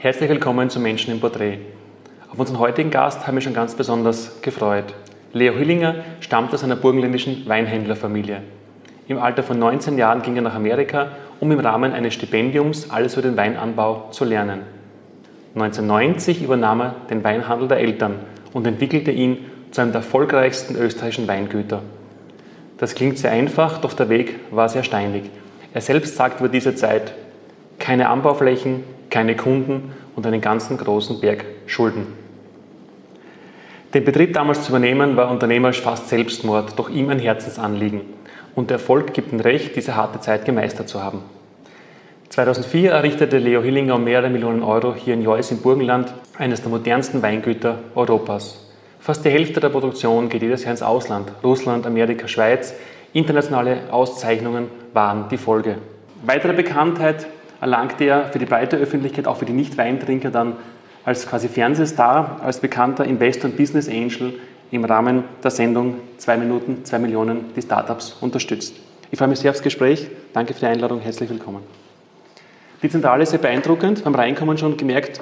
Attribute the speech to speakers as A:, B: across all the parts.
A: Herzlich willkommen zu Menschen im Porträt. Auf unseren heutigen Gast haben wir schon ganz besonders gefreut. Leo Hüllinger stammt aus einer burgenländischen Weinhändlerfamilie. Im Alter von 19 Jahren ging er nach Amerika, um im Rahmen eines Stipendiums alles über den Weinanbau zu lernen. 1990 übernahm er den Weinhandel der Eltern und entwickelte ihn zu einem der erfolgreichsten österreichischen Weingüter. Das klingt sehr einfach, doch der Weg war sehr steinig. Er selbst sagt über diese Zeit, keine Anbauflächen, keine Kunden und einen ganzen großen Berg Schulden. Den Betrieb damals zu übernehmen war unternehmerisch fast Selbstmord, doch ihm ein Herzensanliegen. Und der Erfolg gibt ihm recht, diese harte Zeit gemeistert zu haben. 2004 errichtete Leo Hillinger um mehrere Millionen Euro hier in Joyce im Burgenland eines der modernsten Weingüter Europas. Fast die Hälfte der Produktion geht jedes Jahr ins Ausland. Russland, Amerika, Schweiz. Internationale Auszeichnungen waren die Folge. Weitere Bekanntheit erlangte er für die breite Öffentlichkeit, auch für die Nicht-Weintrinker, dann als quasi Fernsehstar, als bekannter Investor und Business Angel im Rahmen der Sendung 2 Minuten, 2 Millionen, die Startups unterstützt. Ich freue mich sehr aufs Gespräch. Danke für die Einladung. Herzlich willkommen. Die Zentrale ist sehr beeindruckend. Beim Reinkommen schon gemerkt,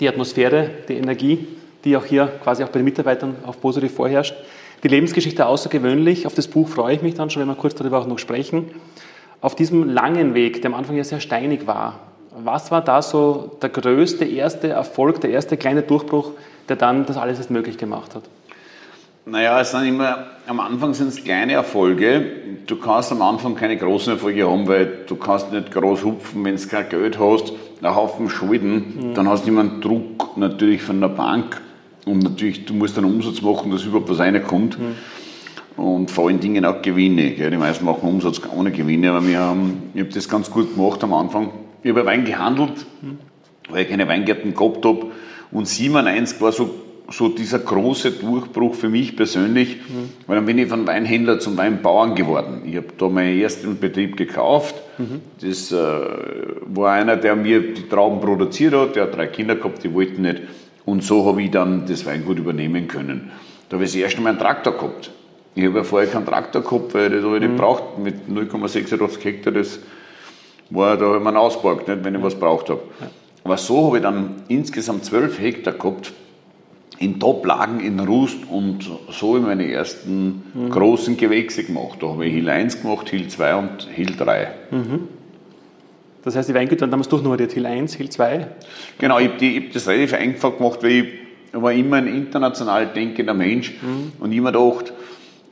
A: die Atmosphäre, die Energie, die auch hier quasi auch bei den Mitarbeitern auf positiv vorherrscht. Die Lebensgeschichte außergewöhnlich. Auf das Buch freue ich mich dann schon, wenn wir kurz darüber auch noch sprechen. Auf diesem langen Weg, der am Anfang ja sehr steinig war, was war da so der größte erste Erfolg, der erste kleine Durchbruch, der dann das alles erst möglich gemacht hat?
B: Naja, es sind immer, am Anfang sind es kleine Erfolge. Du kannst am Anfang keine großen Erfolge haben, weil du kannst nicht groß hupfen, wenn du kein Geld hast, einen Haufen Schulden, mhm. dann hast du immer einen Druck natürlich von der Bank und natürlich, du musst einen Umsatz machen, dass überhaupt was reinkommt. Mhm. Und vor allen Dingen auch Gewinne. Gell. Die meisten machen Umsatz ohne Gewinne, aber wir haben, ich habe das ganz gut gemacht am Anfang. Ich habe Wein gehandelt, weil ich keine Weingärten gehabt habe. Und 97 war so, so dieser große Durchbruch für mich persönlich, mhm. weil dann bin ich von Weinhändler zum Weinbauern geworden. Ich habe da meinen ersten Betrieb gekauft. Mhm. Das äh, war einer, der mir die Trauben produziert hat. Der hat drei Kinder gehabt, die wollten nicht und so habe ich dann das Weingut übernehmen können. Da habe ich das erste Mal einen Traktor gehabt. Ich habe ja vorher keinen Traktor gehabt, weil das habe ich nicht gebraucht. Mit 0,86 Hektar, das war, da habe ich mir ausgeborgt, nicht, wenn ich was braucht habe. Aber so habe ich dann insgesamt 12 Hektar gehabt, in Top-Lagen in Rust und so habe ich meine ersten mhm. großen Gewächse gemacht. Da habe ich Hill 1 gemacht, Hill 2 und Hill 3. Mhm.
A: Das heißt, die Weingüter waren damals durchnummeriert, Hill 1, Hill 2?
B: Genau, ich habe hab das relativ einfach gemacht, weil ich war immer ein international denkender Mensch mhm. und immer gedacht,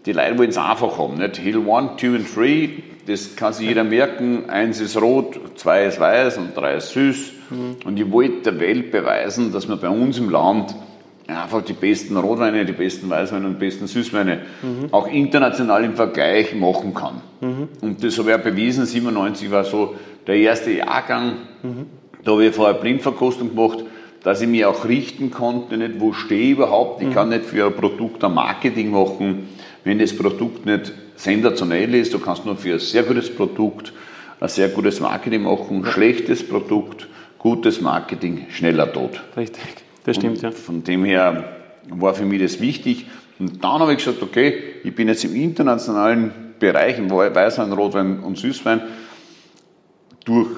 B: die Leute wollen es einfach haben. Nicht? Hill 1, 2 und 3, das kann sich jeder merken. Eins ist rot, zwei ist weiß und drei ist süß. Mhm. Und ich wollte der Welt beweisen, dass man bei uns im Land einfach die besten Rotweine, die besten Weißweine und die besten Süßweine mhm. auch international im Vergleich machen kann. Mhm. Und das habe ich auch bewiesen. 97 war so der erste Jahrgang. Mhm. Da habe ich vorher Blindverkostung gemacht, dass ich mich auch richten konnte, nicht wo stehe ich überhaupt. Ich mhm. kann nicht für ein Produkt ein Marketing machen, wenn das Produkt nicht sensationell ist. Du kannst nur für ein sehr gutes Produkt ein sehr gutes Marketing machen. Schlechtes Produkt, gutes Marketing, schneller tot.
A: Richtig, das stimmt, Und ja.
B: Von dem her war für mich das wichtig. Und dann habe ich gesagt, okay, ich bin jetzt im internationalen Bereich, im Weißwein, Rotwein und Süßwein, durch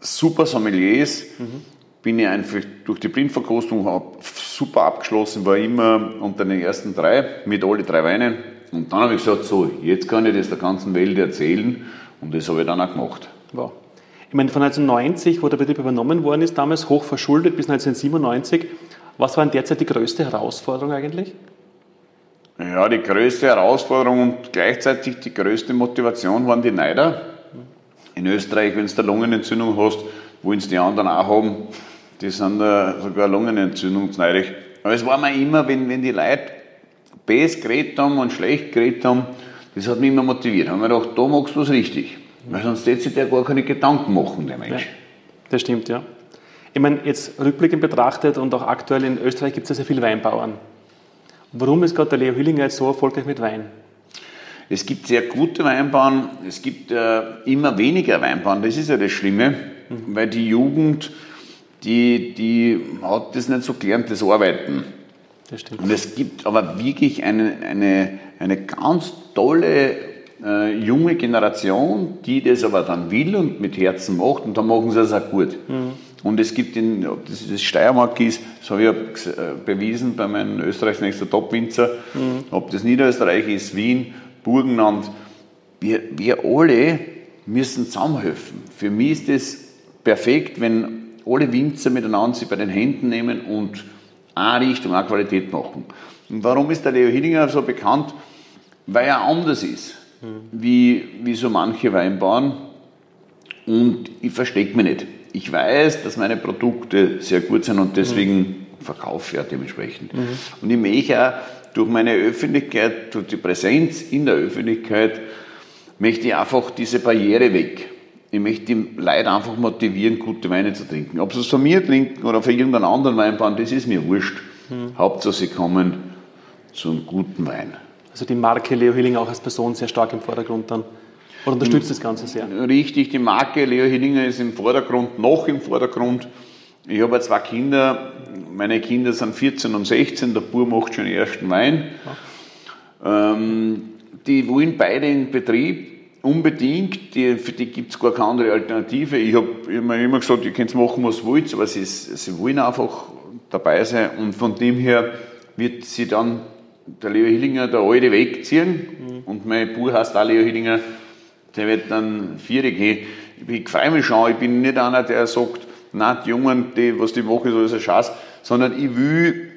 B: super Sommeliers mhm. Bin ich einfach durch die Blindverkostung super abgeschlossen, war immer unter den ersten drei mit alle drei Weinen. Und dann habe ich gesagt, so, jetzt kann ich das der ganzen Welt erzählen und das habe ich dann auch gemacht.
A: Wow. Ich meine, von 1990, wo der Betrieb übernommen worden ist, damals hoch verschuldet bis 1997, was war denn derzeit die größte Herausforderung eigentlich?
B: Ja, die größte Herausforderung und gleichzeitig die größte Motivation waren die Neider. In Österreich, wenn du eine Lungenentzündung hast, wollen es die anderen auch haben. Die sind uh, sogar Lungenentzündungsneidig. Aber es war mir immer, wenn, wenn die Leute besser geredet haben und schlecht geredet haben, das hat mich immer motiviert. Da haben wir gedacht, da machst du was richtig. Weil sonst hätte sich der gar keine Gedanken machen, der Mensch. Ja,
A: das stimmt, ja. Ich meine, jetzt rückblickend betrachtet und auch aktuell in Österreich gibt es ja sehr viele Weinbauern. Warum ist gerade der Leo Hüllinger jetzt so erfolgreich mit Wein?
B: Es gibt sehr gute Weinbauern, es gibt äh, immer weniger Weinbauern, das ist ja das Schlimme, mhm. weil die Jugend, die, die hat das nicht so gelernt, das Arbeiten. Das stimmt. Und es gibt aber wirklich eine, eine, eine ganz tolle äh, junge Generation, die das aber dann will und mit Herzen macht und dann machen sie es auch gut. Mhm. Und es gibt, in, ob das, das Steiermark ist, das habe ich ja äh, bewiesen bei meinem Österreichs nächster Top-Winzer, mhm. ob das Niederösterreich ist, Wien, Burgenland, wir, wir alle müssen zusammenhelfen. Für mich ist es perfekt, wenn alle Winzer miteinander sich bei den Händen nehmen und eine Richtung, eine Qualität machen. Und warum ist der Leo Hillinger so bekannt? Weil er anders ist, mhm. wie, wie so manche Weinbauern. Und ich verstecke mich nicht. Ich weiß, dass meine Produkte sehr gut sind und deswegen mhm. verkaufe ich ja dementsprechend. Mhm. Und ich möchte auch durch meine Öffentlichkeit, durch die Präsenz in der Öffentlichkeit, möchte ich einfach diese Barriere weg. Ich möchte die Leute einfach motivieren, gute Weine zu trinken. Ob sie es von mir trinken oder von irgendeinem anderen Weinbauern, das ist mir wurscht. Mhm. Hauptsache, sie kommen zu einem guten Wein.
A: Also die Marke Leo Hillinger auch als Person sehr stark im Vordergrund dann. Oder unterstützt das Ganze sehr?
B: Richtig, die Marke Leo Hillinger ist im Vordergrund, noch im Vordergrund. Ich habe zwei Kinder, meine Kinder sind 14 und 16, der Bub macht schon den ersten Wein. Ja. Ähm, die wollen beide in Betrieb unbedingt, die, für die gibt es gar keine andere Alternative. Ich habe immer, immer gesagt, ihr könnt machen, was wollt, aber sie, sie wollen einfach dabei sein und von dem her wird sie dann der Leo Hillinger, der alte, wegziehen mhm. und mein Bub heißt auch Leo Hillinger, der wird dann vier gehen. Ich freue mich schon, ich bin nicht einer, der sagt, na die Jungen, die, was die machen, ist alles ein Schatz, sondern ich will,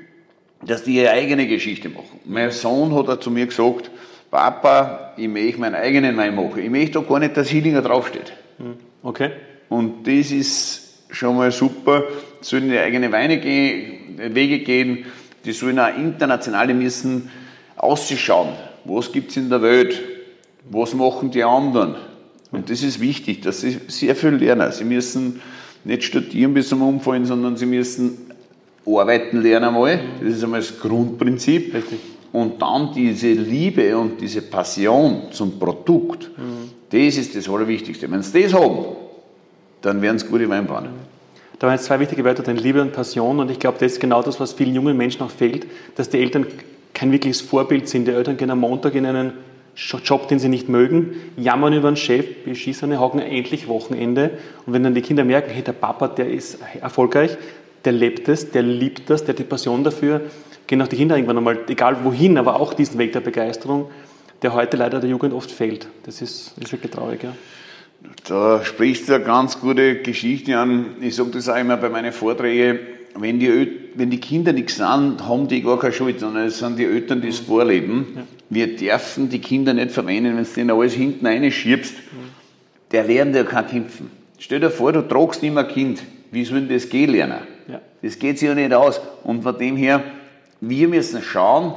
B: dass die ihre eigene Geschichte machen. Mein Sohn hat er zu mir gesagt, Papa, ich möchte meinen eigenen Wein machen. Ich möchte doch gar nicht, dass Hillinger draufsteht.
A: Hm, okay.
B: Und das ist schon mal super. Die sollen die eigene Weine gehen, Wege gehen. Die sollen auch international, die müssen ausschauen. Was gibt es in der Welt? Was machen die anderen? Und das ist wichtig, dass sie sehr viel lernen. Sie müssen nicht studieren bis zum Umfallen, sondern sie müssen arbeiten lernen einmal. Das ist einmal das Grundprinzip. Richtig. Und dann diese Liebe und diese Passion zum Produkt, mhm. das ist das Allerwichtigste. Wenn sie das haben, dann werden es gute Weinbauern.
A: Da waren jetzt zwei wichtige Wörter, denn Liebe und Passion. Und ich glaube, das ist genau das, was vielen jungen Menschen auch fehlt, dass die Eltern kein wirkliches Vorbild sind. Die Eltern gehen am Montag in einen Job, den sie nicht mögen, jammern über den Chef, beschissene Haken, endlich Wochenende. Und wenn dann die Kinder merken, hey, der Papa, der ist erfolgreich, der lebt es, der liebt das, der hat die Passion dafür, gehen auch die Kinder irgendwann einmal, egal wohin, aber auch diesen Weg der Begeisterung, der heute leider der Jugend oft fehlt. Das ist, ist wirklich traurig, ja.
B: Da sprichst du eine ganz gute Geschichte an. Ich sage das auch immer bei meinen Vorträgen. Wenn die, wenn die Kinder nichts sind, haben die gar keine Schuld, sondern es sind die Eltern, die es vorleben. Ja. Wir dürfen die Kinder nicht verwenden, wenn du denen alles hinten reinschiebst. Ja. Der lernt ja kein Kämpfen. Stell dir vor, du tragst immer ein Kind. Wie soll denn das gehen lernen? Ja. Das geht sich ja nicht aus. Und von dem her, wir müssen schauen,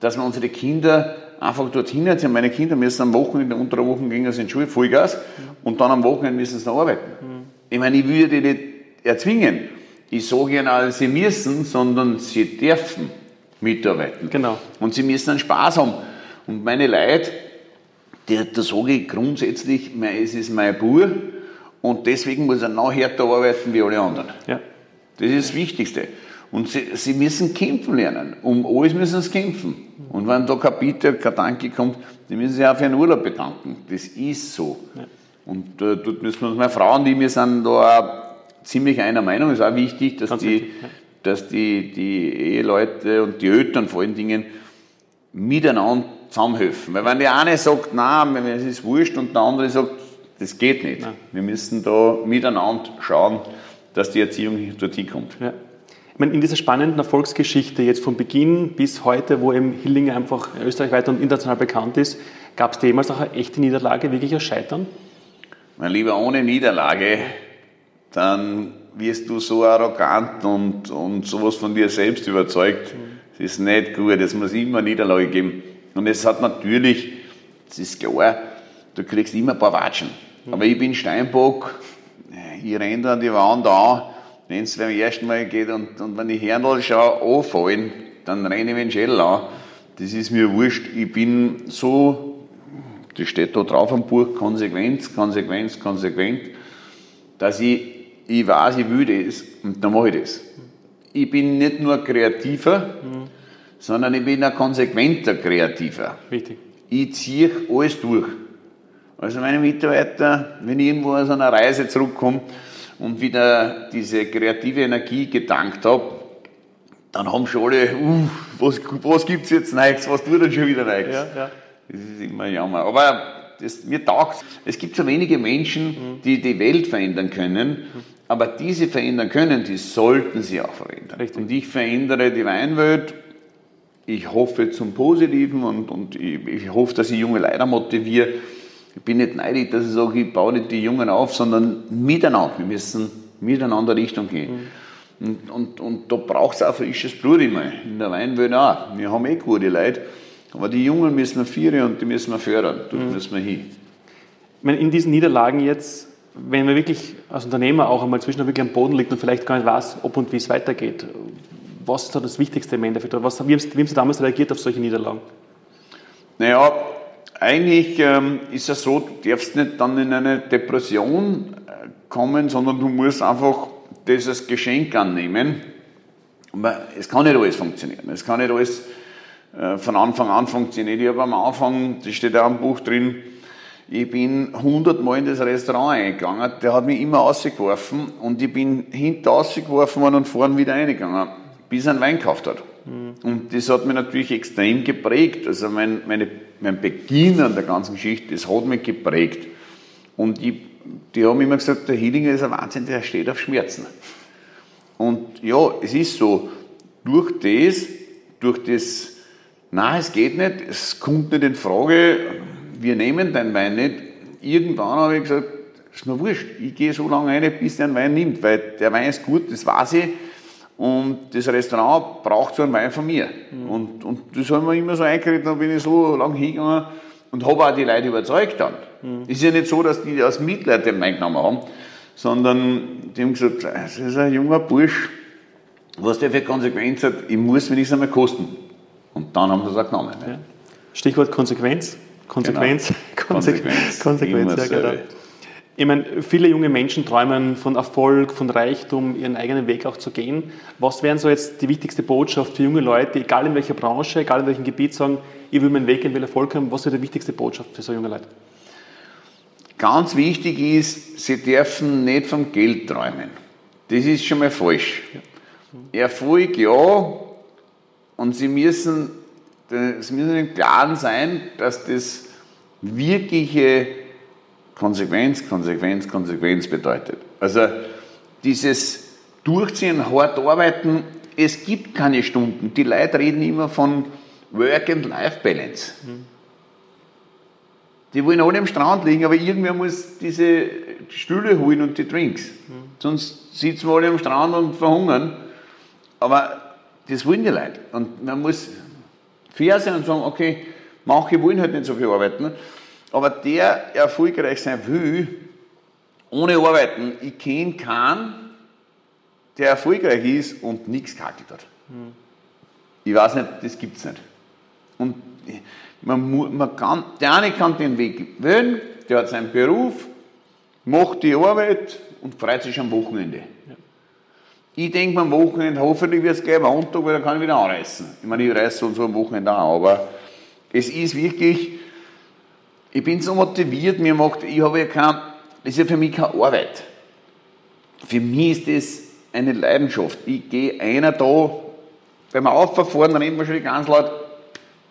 B: dass wir unsere Kinder einfach dorthin erziehen. Meine Kinder müssen am Wochenende, unter der Woche gehen sie in die Schule, Vollgas, und dann am Wochenende müssen sie noch arbeiten. Ich meine, ich würde die nicht erzwingen. Ich sage ihnen auch, sie müssen, sondern sie dürfen mitarbeiten.
A: Genau.
B: Und sie müssen einen Spaß haben. Und meine Leute, da sage ich grundsätzlich, es ist mein Bub und deswegen muss er noch härter arbeiten wie alle anderen. Ja. Das ist das Wichtigste. Und sie, sie müssen kämpfen lernen. Um alles müssen sie kämpfen. Und wenn da kein Bitte, kein Danke kommt, dann müssen sie auch für einen Urlaub bedanken. Das ist so. Ja. Und äh, dort müssen wir uns, meine Frauen, die wir sind da ziemlich einer Meinung, ist auch wichtig, dass die, ja. dass die, die Eheleute und die Eltern vor allen Dingen miteinander zusammenhelfen. Weil wenn der eine sagt, nein, es ist wurscht und der andere sagt, das geht nicht. Nein. Wir müssen da miteinander schauen, dass die Erziehung dorthin kommt. Ja.
A: Meine, in dieser spannenden Erfolgsgeschichte, jetzt von Beginn bis heute, wo eben Hillinger einfach österreichweit und international bekannt ist, gab es jemals auch eine echte Niederlage, wirklich ein Scheitern?
B: Mein Lieber, ohne Niederlage, dann wirst du so arrogant und, und sowas von dir selbst überzeugt. Mhm. Das ist nicht gut, es muss immer Niederlage geben. Und es hat natürlich, das ist klar, du kriegst immer ein paar Watschen. Mhm. Aber ich bin Steinbock, ich renne an die Wand an, wenn es beim ersten Mal geht und, und wenn die Hernl schaue, anfallen, dann renne ich den Schädel an. Das ist mir wurscht. Ich bin so, das steht da drauf am Buch, Konsequenz, Konsequenz, konsequent, dass ich, ich weiß, ich will das und dann mache ich das. Ich bin nicht nur kreativer, mhm. sondern ich bin ein konsequenter Kreativer.
A: Richtig.
B: Ich ziehe alles durch. Also meine Mitarbeiter, wenn ich irgendwo aus einer Reise zurückkomme, und wieder diese kreative Energie gedankt habe, dann haben schon alle, uh, was, was gibt es jetzt Neues, was tut denn schon wieder Neues? Ja, ja. Das ist immer Jammer. Aber das, mir taugt Es gibt so wenige Menschen, die die Welt verändern können, aber diese verändern können, die sollten sie auch verändern. Richtig. Und ich verändere die Weinwelt, ich hoffe zum Positiven und, und ich, ich hoffe, dass ich junge Leute motiviere. Ich bin nicht neidig, dass ich sage, ich baue nicht die Jungen auf, sondern miteinander. Wir müssen miteinander Richtung gehen. Mhm. Und, und, und da braucht es auch frisches Blut immer. In der Weinwelt auch. Wir haben eh gute Leute. Aber die Jungen müssen wir führen und die müssen wir fördern. Dort mhm. müssen wir hin.
A: Meine, in diesen Niederlagen jetzt, wenn man wirklich als Unternehmer auch einmal zwischendurch wirklich am Boden liegt und vielleicht gar nicht weiß, ob und wie es weitergeht, was ist da das Wichtigste im Endeffekt? Was, wie, haben Sie, wie haben Sie damals reagiert auf solche Niederlagen?
B: Naja, eigentlich ähm, ist es so, du darfst nicht dann in eine Depression äh, kommen, sondern du musst einfach dieses Geschenk annehmen. Aber es kann nicht alles funktionieren. Es kann nicht alles äh, von Anfang an funktionieren. Ich habe am Anfang, das steht auch im Buch drin, ich bin hundertmal in das Restaurant eingegangen, der hat mich immer ausgeworfen und ich bin hinten ausgeworfen worden und vorne wieder eingegangen, bis er einen Wein gekauft hat. Mhm. Und das hat mich natürlich extrem geprägt. Also mein, meine, mein Beginn an der ganzen Geschichte, das hat mich geprägt. Und ich die haben immer gesagt, der Hillinger ist ein Wahnsinn, der steht auf Schmerzen. Und ja, es ist so, durch das, durch das, na, es geht nicht, es kommt nicht in Frage, wir nehmen deinen Wein nicht. Irgendwann habe ich gesagt, ist mir wurscht, ich gehe so lange rein, bis der einen Wein nimmt, weil der Wein ist gut, das weiß ich. Und das Restaurant braucht so einen Wein von mir. Mhm. Und, und das haben wir immer so eingeredet, dann bin ich so lange hingegangen und habe auch die Leute überzeugt dann. Mhm. Ist ja nicht so, dass die aus Mitleid den Wein genommen haben, sondern die haben gesagt, das ist ein junger Bursch, was der für Konsequenz hat, ich muss nichts einmal kosten. Und dann haben sie es auch genommen. Ja.
A: Stichwort Konsequenz. Konsequenz. Genau. Konsequenz. Konsequenz, ja, genau. Ich meine, viele junge Menschen träumen von Erfolg, von Reichtum, ihren eigenen Weg auch zu gehen. Was wären so jetzt die wichtigste Botschaft für junge Leute, egal in welcher Branche, egal in welchem Gebiet, sagen, ich will meinen Weg, ich will Erfolg haben. Was wäre die wichtigste Botschaft für so junge Leute?
B: Ganz wichtig ist, sie dürfen nicht vom Geld träumen. Das ist schon mal falsch. Ja. Erfolg ja, und sie müssen, sie müssen im Klaren sein, dass das wirkliche Konsequenz, Konsequenz, Konsequenz bedeutet. Also dieses Durchziehen, hart arbeiten, es gibt keine Stunden. Die Leute reden immer von Work and Life Balance. Mhm. Die wollen alle am Strand liegen, aber irgendwer muss diese Stühle holen und die Drinks. Sonst sitzen wir alle am Strand und verhungern. Aber das wollen die Leute. Und man muss fair sein und sagen, okay, manche wollen halt nicht so viel arbeiten. Aber der erfolgreich sein will, ohne arbeiten, ich kenne keinen, der erfolgreich ist und nichts gehackelt hat. Mhm. Ich weiß nicht, das gibt es nicht. Und man, man kann, der eine kann den Weg wählen, der hat seinen Beruf, macht die Arbeit und freut sich am Wochenende. Ja. Ich denke am Wochenende, hoffentlich wird es gleich Montag, weil dann kann ich wieder anreißen. Ich meine, ich reiße so am Wochenende auch, aber es ist wirklich, ich bin so motiviert, mir macht, ich habe ja kein, das ist ja für mich keine Arbeit. Für mich ist das eine Leidenschaft. Ich gehe einer da, wenn wir auffahren, reden wir schon ganz laut,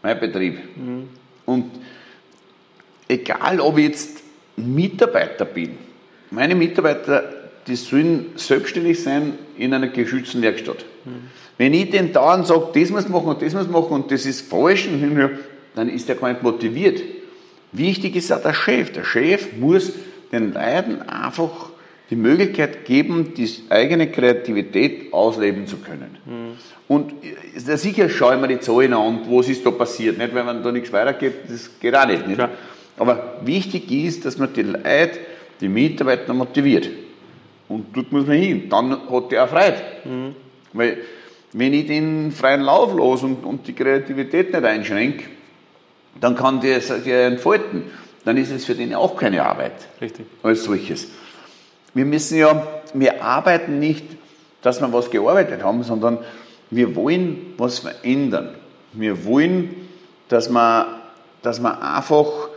B: mein Betrieb. Mhm. Und egal, ob ich jetzt Mitarbeiter bin, meine Mitarbeiter, die sollen selbstständig sein in einer geschützten Werkstatt. Mhm. Wenn ich den dauernd sage, das muss machen und das muss machen und das ist falsch, dann ist er gar nicht motiviert. Wichtig ist auch der Chef. Der Chef muss den Leuten einfach die Möglichkeit geben, die eigene Kreativität ausleben zu können. Mhm. Und äh, sicher schaue ich mir die Zahlen an, was ist da passiert. Nicht, wenn man da nichts weitergibt, das geht auch nicht. nicht? Aber wichtig ist, dass man die Leute, die Mitarbeiter motiviert. Und dort muss man hin. Dann hat der auch Freude. Mhm. Weil, wenn ich den freien Lauf los und, und die Kreativität nicht einschränke, dann kann der sich entfalten. Dann ist es für den auch keine Arbeit. Richtig. Als solches. Wir müssen ja, wir arbeiten nicht, dass wir was gearbeitet haben, sondern wir wollen was verändern. Wir wollen, dass man, dass man einfach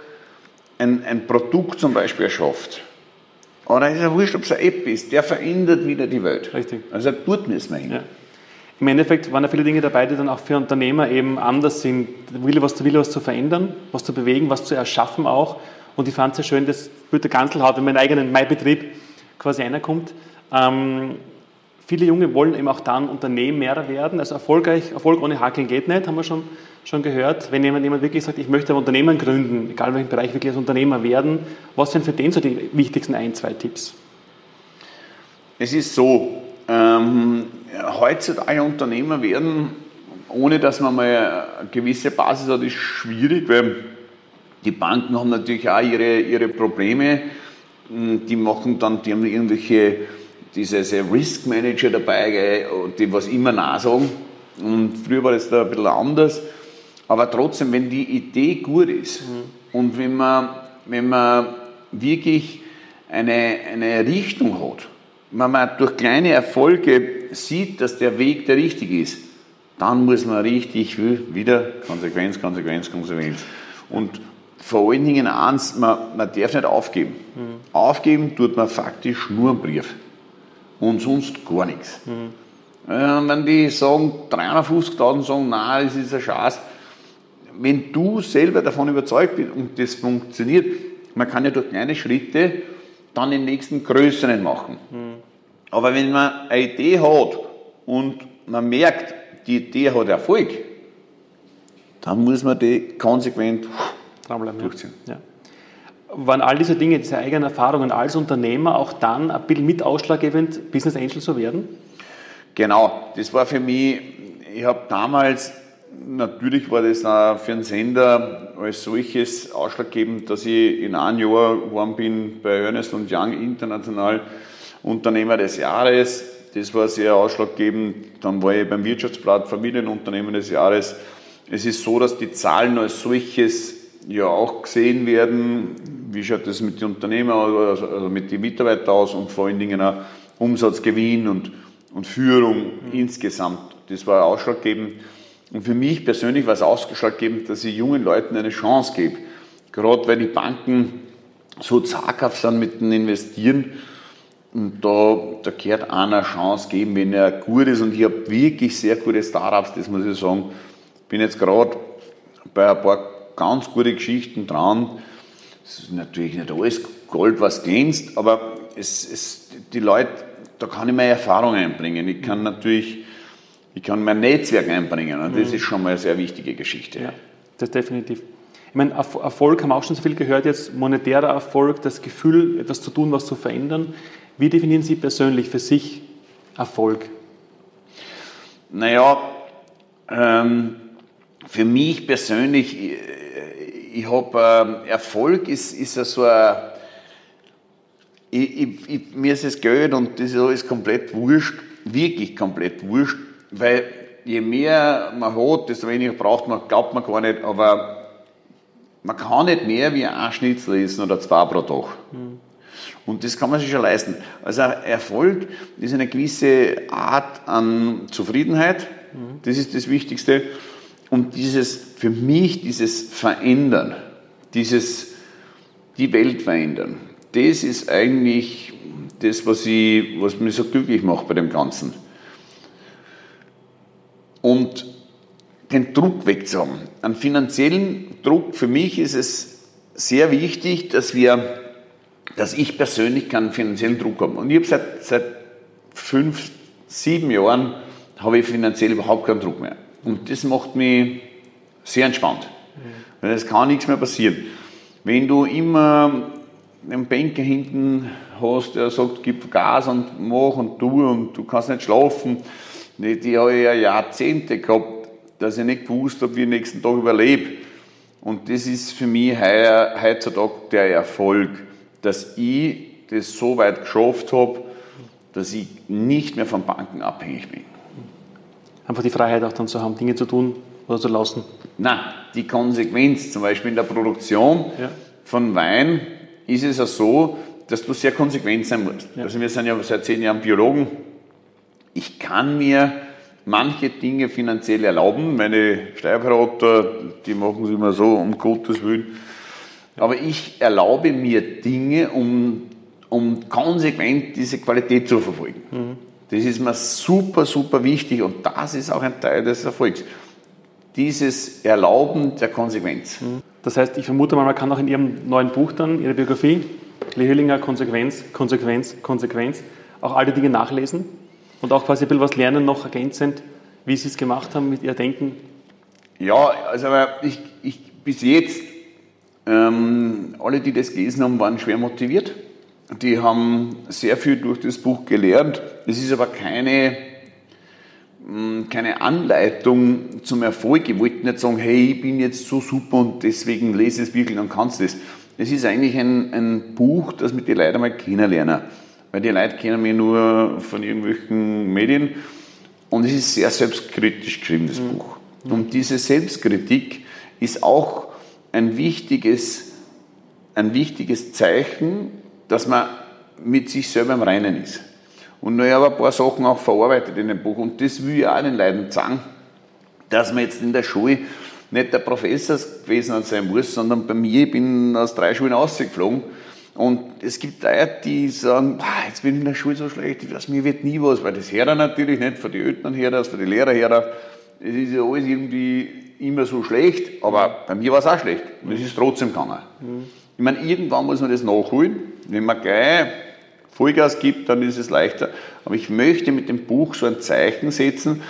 B: ein, ein Produkt zum Beispiel erschafft. Oder ist ja wurscht, ob es eine App ist, der verändert wieder die Welt.
A: Richtig.
B: Also dort müssen wir hin.
A: Ja. Im Endeffekt waren ja viele Dinge dabei, die dann auch für Unternehmer eben anders sind. Wille was, Wille was zu verändern, was zu bewegen, was zu erschaffen auch. Und ich fand es sehr schön, dass Peter Ganzelhaut in meinen eigenen Mai-Betrieb quasi reinkommt. Ähm, viele Junge wollen eben auch dann Unternehmer werden. Also erfolgreich, Erfolg ohne Hackeln geht nicht, haben wir schon, schon gehört. Wenn jemand, jemand wirklich sagt, ich möchte ein Unternehmen gründen, egal welchen Bereich, wirklich als Unternehmer werden, was sind für den so die wichtigsten ein, zwei Tipps?
B: Es ist so, ähm, heutzutage Unternehmer werden, ohne dass man mal eine gewisse Basis hat, ist schwierig, weil die Banken haben natürlich auch ihre, ihre Probleme. Die machen dann, die haben irgendwelche, diese Risk Manager dabei, die was immer nachsagen. Und früher war das da ein bisschen anders. Aber trotzdem, wenn die Idee gut ist mhm. und wenn man, wenn man wirklich eine, eine Richtung hat, wenn man durch kleine Erfolge sieht, dass der Weg der richtige ist, dann muss man richtig wieder Konsequenz, Konsequenz, Konsequenz. Und vor allen Dingen eins, man, man darf nicht aufgeben. Mhm. Aufgeben tut man faktisch nur einen Brief. Und sonst gar nichts. Mhm. Wenn die sagen, 350.000 sagen, nein, das ist ein Schatz. Wenn du selber davon überzeugt bist und das funktioniert, man kann ja durch kleine Schritte dann den nächsten größeren machen. Mhm. Aber wenn man eine Idee hat und man merkt, die Idee hat Erfolg, dann muss man die konsequent durchziehen.
A: Ja. Waren all diese Dinge, diese eigenen Erfahrungen als Unternehmer auch dann ein bisschen mit ausschlaggebend, Business Angel zu werden?
B: Genau, das war für mich, ich habe damals natürlich war das auch für einen Sender als solches ausschlaggebend, dass ich in einem Jahr geworden bin bei Ernest Young international Unternehmer des Jahres. Das war sehr ausschlaggebend. Dann war ich beim Wirtschaftsblatt Familienunternehmen des Jahres. Es ist so, dass die Zahlen als solches ja auch gesehen werden. Wie schaut das mit den Unternehmern, also mit den Mitarbeitern aus und vor allen Dingen auch Umsatzgewinn und, und Führung mhm. insgesamt. Das war ausschlaggebend. Und für mich persönlich war es ausschlaggebend, dass ich jungen Leuten eine Chance gebe. Gerade weil die Banken so zaghaft sind mit dem Investieren. Und da, da gehört einer Chance geben, wenn er gut ist. Und ich habe wirklich sehr gute Startups, das muss ich sagen. Bin jetzt gerade bei ein paar ganz gute Geschichten dran. Es ist natürlich nicht alles Gold, was glänzt, aber es, es, die Leute, da kann ich meine Erfahrung einbringen. Ich kann natürlich ich kann mein Netzwerk einbringen und das mhm. ist schon mal eine sehr wichtige Geschichte.
A: Ja, das definitiv. Ich meine, Erfolg haben wir auch schon so viel gehört jetzt, monetärer Erfolg, das Gefühl, etwas zu tun, was zu verändern. Wie definieren Sie persönlich für sich Erfolg?
B: Naja, ähm, für mich persönlich, ich, ich habe, äh, Erfolg ist, ist ja so ein, ich, ich, mir ist das Geld und das ist alles komplett wurscht, wirklich komplett wurscht weil je mehr man hat, desto weniger braucht man, glaubt man gar nicht, aber man kann nicht mehr wie ein Schnitzel essen oder zwei pro Tag. Mhm. Und das kann man sich schon leisten. Also Erfolg ist eine gewisse Art an Zufriedenheit. Mhm. Das ist das Wichtigste. Und dieses, für mich, dieses Verändern, dieses, die Welt verändern, das ist eigentlich das, was, ich, was mich so glücklich macht bei dem Ganzen und den Druck wegzuhaben. Einen finanziellen Druck, für mich ist es sehr wichtig, dass wir, dass ich persönlich keinen finanziellen Druck habe. Und ich habe seit, seit fünf, sieben Jahren habe ich finanziell überhaupt keinen Druck mehr. Und das macht mich sehr entspannt. Weil es kann nichts mehr passieren. Wenn du immer einen Banker hinten hast, der sagt, gib Gas und mach und tu und du kannst nicht schlafen, die habe ich ja Jahrzehnte gehabt, dass ich nicht gewusst habe, wie ich den nächsten Tag überlebe. Und das ist für mich heutzutage der Erfolg, dass ich das so weit geschafft habe, dass ich nicht mehr von Banken abhängig bin.
A: Einfach die Freiheit auch dann zu haben, Dinge zu tun oder zu lassen.
B: Nein, die Konsequenz, zum Beispiel in der Produktion ja. von Wein, ist es ja so, dass du sehr konsequent sein musst. Ja. Also wir sind ja seit zehn Jahren Biologen ich kann mir manche Dinge finanziell erlauben. Meine Steuerberater, die machen es immer so, um Gottes Willen. Aber ich erlaube mir Dinge, um, um konsequent diese Qualität zu verfolgen. Mhm. Das ist mir super, super wichtig und das ist auch ein Teil des Erfolgs. Dieses Erlauben der Konsequenz. Mhm.
A: Das heißt, ich vermute mal, man kann auch in Ihrem neuen Buch dann, Ihre Biografie, Lee Hüllinger, Konsequenz, Konsequenz, Konsequenz, auch alle Dinge nachlesen und auch quasi ein bisschen was lernen, noch ergänzend, wie Sie es gemacht haben mit Ihr Denken.
B: Ja, also ich, ich bis jetzt, ähm, alle, die das gelesen haben, waren schwer motiviert. Die haben sehr viel durch das Buch gelernt. Es ist aber keine, mm, keine Anleitung zum Erfolg. Ich wollte nicht sagen, hey, ich bin jetzt so super und deswegen lese es wirklich und kannst es. Es ist eigentlich ein, ein Buch, das mit den Leuten mal kennenlernen. Weil die Leute kennen mich nur von irgendwelchen Medien. Und es ist sehr selbstkritisch geschrieben, das mhm. Buch. Und diese Selbstkritik ist auch ein wichtiges, ein wichtiges Zeichen, dass man mit sich selber im Reinen ist. Und ich habe ein paar Sachen auch verarbeitet in dem Buch. Und das will ich auch den Leuten sagen, dass man jetzt in der Schule nicht der Professor gewesen sein muss, sondern bei mir, ich bin aus drei Schulen ausgeflogen. Und es gibt Leute, die sagen, jetzt bin ich in der Schule so schlecht, das, mir wird nie was, weil das her natürlich nicht, von den Eltern her, das von den Lehrern her, es ist ja alles irgendwie immer so schlecht, aber bei mir war es auch schlecht. Und es ist trotzdem gegangen. Mhm. Ich meine, irgendwann muss man das nachholen. Wenn man gleich Vollgas gibt, dann ist es leichter. Aber ich möchte mit dem Buch so ein Zeichen setzen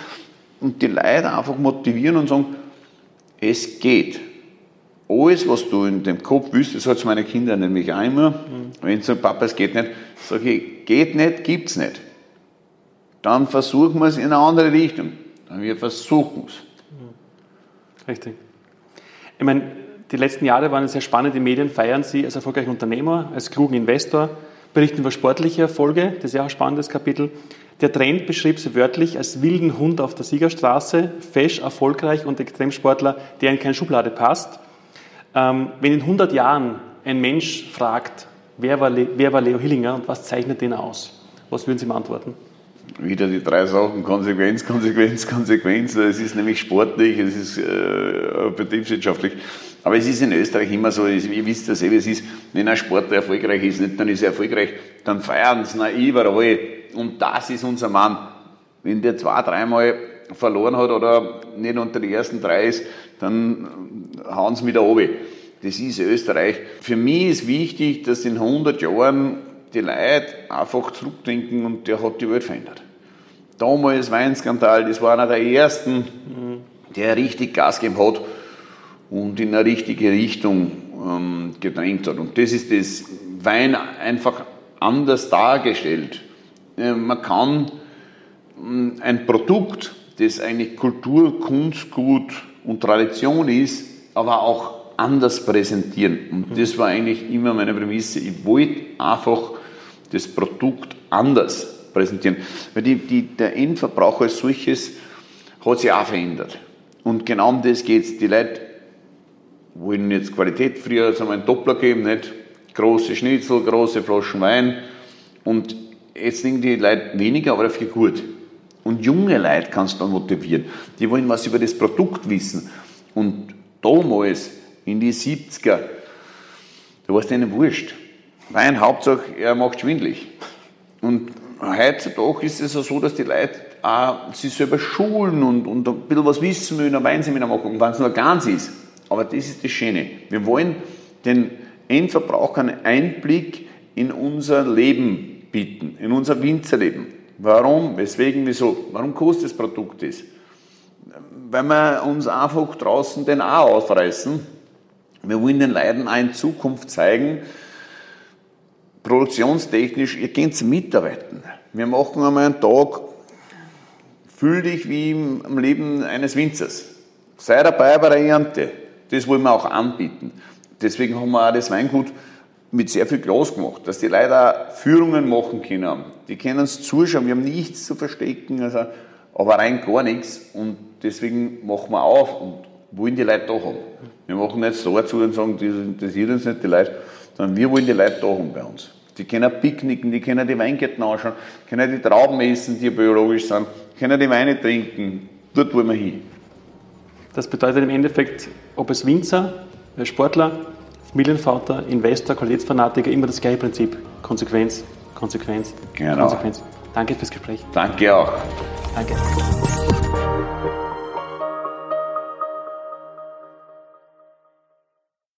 B: und die Leute einfach motivieren und sagen, es geht. Alles, was du in dem Kopf willst, das sagt meine Kinder nämlich auch immer, mhm. wenn sie sagen, Papa, es geht nicht, sage ich, geht nicht, gibt es nicht. Dann versuchen wir es in eine andere Richtung. Dann wir versuchen es.
A: Richtig. Ich meine, die letzten Jahre waren sehr spannend. Die Medien feiern Sie als erfolgreichen Unternehmer, als klugen Investor, berichten über sportliche Erfolge. Das ist ja auch ein spannendes Kapitel. Der Trend beschrieb Sie wörtlich als wilden Hund auf der Siegerstraße, fesch, erfolgreich und Extremsportler, der in keine Schublade passt. Ähm, wenn in 100 Jahren ein Mensch fragt, wer war, wer war Leo Hillinger und was zeichnet den aus, was würden Sie ihm antworten?
B: wieder die drei Sachen, Konsequenz, Konsequenz, Konsequenz. Es ist nämlich sportlich, es ist äh, betriebswirtschaftlich. Aber es ist in Österreich immer so, ihr wisst ja selber, es ist, wenn ein Sportler erfolgreich ist, nicht dann ist er erfolgreich, dann feiern sie ihn überall. Und das ist unser Mann. Wenn der zwei, dreimal verloren hat oder nicht unter die ersten drei ist, dann hauen sie wieder runter. Das ist Österreich. Für mich ist wichtig, dass in 100 Jahren die Leute einfach zurückdenken und der hat die Welt verändert. Damals Weinskandal, das war einer der ersten, der richtig Gas gegeben hat und in eine richtige Richtung ähm, gedrängt hat. Und das ist das Wein einfach anders dargestellt. Äh, man kann äh, ein Produkt, das eigentlich Kultur, Kunstgut und Tradition ist, aber auch anders präsentieren. Und das war eigentlich immer meine Prämisse. Ich wollte einfach das Produkt anders präsentieren. Weil die, die, der Endverbraucher als solches hat sich auch verändert. Und genau um das geht es. Die Leute wollen jetzt Qualität. Früher hat es einmal einen Doppler gegeben, nicht? Große Schnitzel, große Flaschen Wein. Und jetzt denken die Leute weniger, aber dafür gut. Und junge Leute kannst du motivieren. Die wollen was über das Produkt wissen. Und damals, in die 70er, da war es denen wurscht. Wein, Hauptsache, er macht schwindlig. Und heutzutage ist es ja so, dass die Leute auch sich selber schulen und, und ein bisschen was wissen wollen, ein Weinseminar machen, wenn es nur ganz ist. Aber das ist das Schöne. Wir wollen den Endverbrauchern Einblick in unser Leben bieten, in unser Winzerleben. Warum, weswegen, wieso? Warum kostet das Produkt das? Weil wir uns einfach draußen den auch aufreißen. Wir wollen den Leuten auch in Zukunft zeigen, produktionstechnisch, ihr könnt mitarbeiten. Wir machen einmal einen Tag, fühl dich wie im Leben eines Winzers. Sei dabei bei der Ernte. Das wollen wir auch anbieten. Deswegen haben wir auch das Weingut mit sehr viel Glas gemacht, dass die auch Führungen machen können. Die können uns zuschauen, wir haben nichts zu verstecken, also, aber rein gar nichts. Und deswegen machen wir auf und wollen die Leute da haben. Wir machen nicht so zu und sagen, das interessiert uns nicht die Leute, sondern wir wollen die Leute da haben bei uns. Die können picknicken, die können die Weingärten anschauen, können die Trauben essen, die biologisch sind, können die Weine trinken. Dort wollen wir hin.
A: Das bedeutet im Endeffekt, ob es Winzer, Sportler, Familienvater, Investor, Qualitätsfanatiker, immer das gleiche Prinzip. Konsequenz, Konsequenz,
B: genau.
A: Konsequenz. Danke fürs Gespräch.
B: Danke auch.
A: Danke.